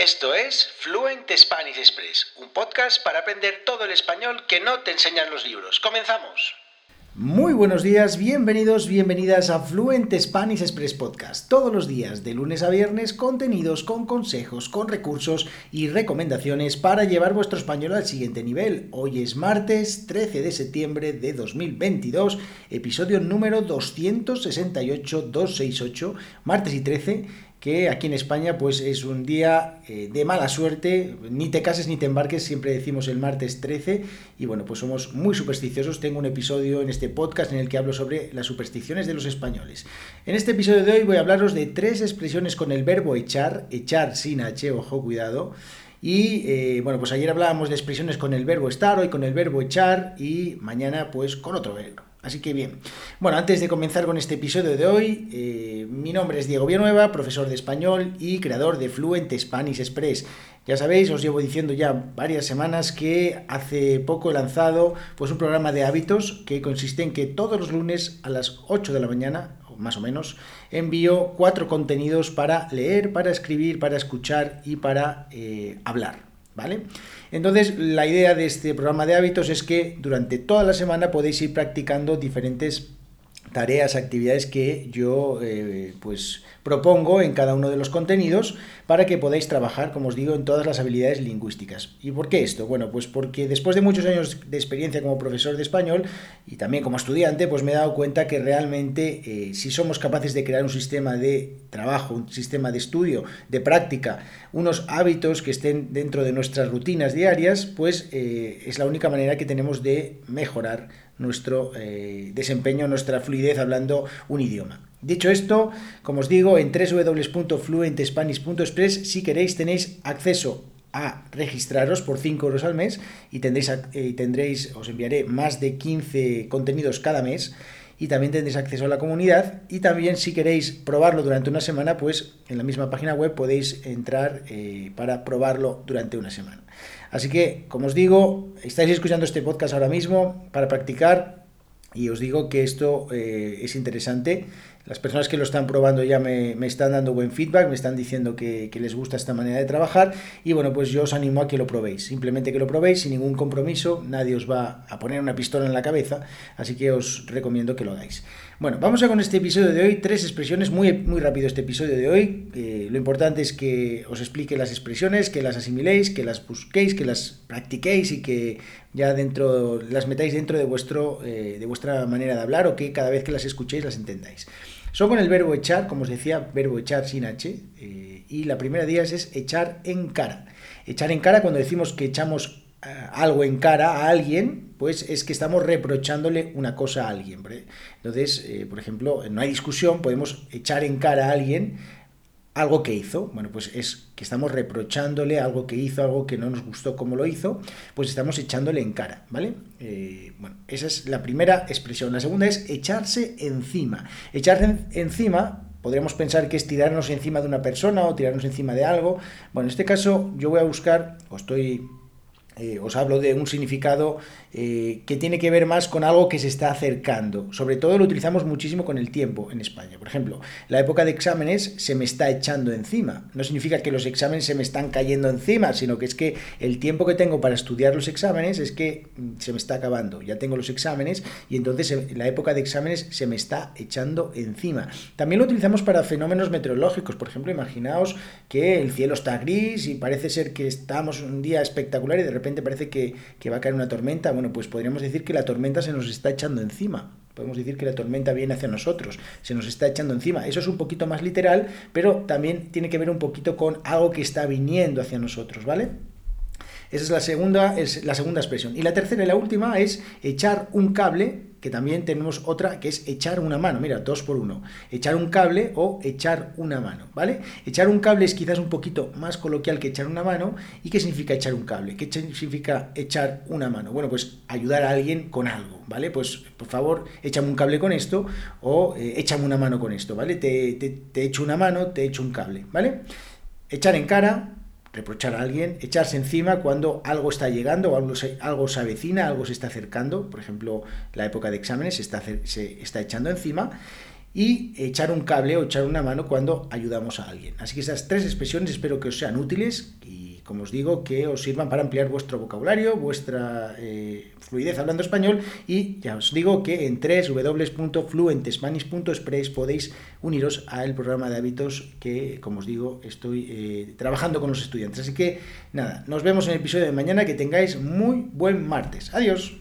Esto es Fluent Spanish Express, un podcast para aprender todo el español que no te enseñan los libros. ¡Comenzamos! Muy buenos días, bienvenidos, bienvenidas a Fluent Spanish Express Podcast. Todos los días, de lunes a viernes, contenidos con consejos, con recursos y recomendaciones para llevar vuestro español al siguiente nivel. Hoy es martes 13 de septiembre de 2022, episodio número 268-268, martes y 13 que aquí en España pues es un día eh, de mala suerte, ni te cases ni te embarques, siempre decimos el martes 13 y bueno, pues somos muy supersticiosos, tengo un episodio en este podcast en el que hablo sobre las supersticiones de los españoles. En este episodio de hoy voy a hablaros de tres expresiones con el verbo echar, echar sin H, ojo, cuidado, y eh, bueno, pues ayer hablábamos de expresiones con el verbo estar, hoy con el verbo echar y mañana pues con otro verbo. Así que bien. Bueno, antes de comenzar con este episodio de hoy, eh, mi nombre es Diego Villanueva, profesor de español y creador de Fluent Spanish Express. Ya sabéis, os llevo diciendo ya varias semanas que hace poco he lanzado pues un programa de hábitos que consiste en que todos los lunes a las 8 de la mañana, más o menos, envío cuatro contenidos para leer, para escribir, para escuchar y para eh, hablar. ¿Vale? Entonces, la idea de este programa de hábitos es que durante toda la semana podéis ir practicando diferentes tareas, actividades que yo eh, pues propongo en cada uno de los contenidos para que podáis trabajar, como os digo, en todas las habilidades lingüísticas. ¿Y por qué esto? Bueno, pues porque después de muchos años de experiencia como profesor de español y también como estudiante, pues me he dado cuenta que realmente eh, si somos capaces de crear un sistema de trabajo, un sistema de estudio, de práctica, unos hábitos que estén dentro de nuestras rutinas diarias, pues eh, es la única manera que tenemos de mejorar nuestro desempeño, nuestra fluidez hablando un idioma. Dicho esto, como os digo, en www.fluentespanish.express, si queréis, tenéis acceso a registraros por 5 euros al mes y tendréis, eh, tendréis, os enviaré más de 15 contenidos cada mes y también tendréis acceso a la comunidad y también si queréis probarlo durante una semana, pues en la misma página web podéis entrar eh, para probarlo durante una semana. Así que, como os digo, estáis escuchando este podcast ahora mismo para practicar y os digo que esto eh, es interesante las personas que lo están probando ya me, están dando buen feedback, me están diciendo que, les gusta esta manera de trabajar y bueno, pues yo os animo a que lo probéis, simplemente que lo probéis sin ningún compromiso, nadie os va a poner una pistola en la cabeza, así que os recomiendo que lo hagáis. Bueno, vamos a con este episodio de hoy, tres expresiones, muy, muy rápido este episodio de hoy, lo importante es que os explique las expresiones, que las asimiléis, que las busquéis, que las practiquéis y que ya dentro las metáis dentro de, vuestro, eh, de vuestra manera de hablar o que cada vez que las escuchéis las entendáis. Son con el verbo echar, como os decía, verbo echar sin H, eh, y la primera de ellas es echar en cara. Echar en cara, cuando decimos que echamos eh, algo en cara a alguien, pues es que estamos reprochándole una cosa a alguien. Entonces, por ejemplo, no hay discusión, podemos echar en cara a alguien algo que hizo, bueno, pues es que estamos reprochándole algo que hizo, algo que no nos gustó como lo hizo, pues estamos echándole en cara, ¿vale? Eh, bueno, esa es la primera expresión. La segunda es echarse encima. Echarse encima podríamos pensar que es tirarnos encima de una persona o tirarnos encima de algo. Bueno, en este caso yo voy a buscar, o estoy eh, os hablo de un significado eh, que tiene que ver más con algo que se está acercando. Sobre todo lo utilizamos muchísimo con el tiempo en España. Por ejemplo, la época de exámenes se me está echando encima. No significa que los exámenes se me están cayendo encima, sino que es que el tiempo que tengo para estudiar los exámenes es que mm, se me está acabando. Ya tengo los exámenes y entonces la época de exámenes se me está echando encima. También lo utilizamos para fenómenos meteorológicos. Por ejemplo, imaginaos que el cielo está gris y parece ser que estamos un día espectacular y de repente parece que, va a caer una tormenta, bueno, pues podríamos decir que la tormenta se nos está echando encima. Podemos decir que la tormenta viene hacia nosotros, se nos está echando encima. Eso es un poquito más literal, pero también tiene que ver un poquito con algo que está viniendo hacia nosotros, ¿vale? Esa es la segunda, es la segunda expresión. Y la tercera y la última es echar un cable que también tenemos otra que es echar una mano. Mira, dos por uno. Echar un cable o echar una mano, ¿vale? Echar un cable es quizás un poquito más coloquial que echar una mano. ¿Y qué significa echar un cable? ¿Qué significa echar una mano? Bueno, pues ayudar a alguien con algo, ¿vale? Pues por favor, échame un cable con esto o eh, échame una mano con esto, ¿vale? Te, te, te echo una mano, te echo un cable, ¿vale? Echar en cara, reprochar a alguien, echarse encima cuando algo está llegando, algo se, algo se avecina, algo se está acercando, por ejemplo, la época de exámenes se está, se está echando encima. Y echar un cable o echar una mano cuando ayudamos a alguien. Así que esas tres expresiones espero que os sean útiles y como os digo, que os sirvan para ampliar vuestro vocabulario, vuestra eh, fluidez hablando español y ya os digo que en www.fluentespanish.express podéis uniros al programa de hábitos que, como os digo, estoy eh, trabajando con los estudiantes. Así que nada, nos vemos en el episodio de mañana, que tengáis muy buen martes. Adiós.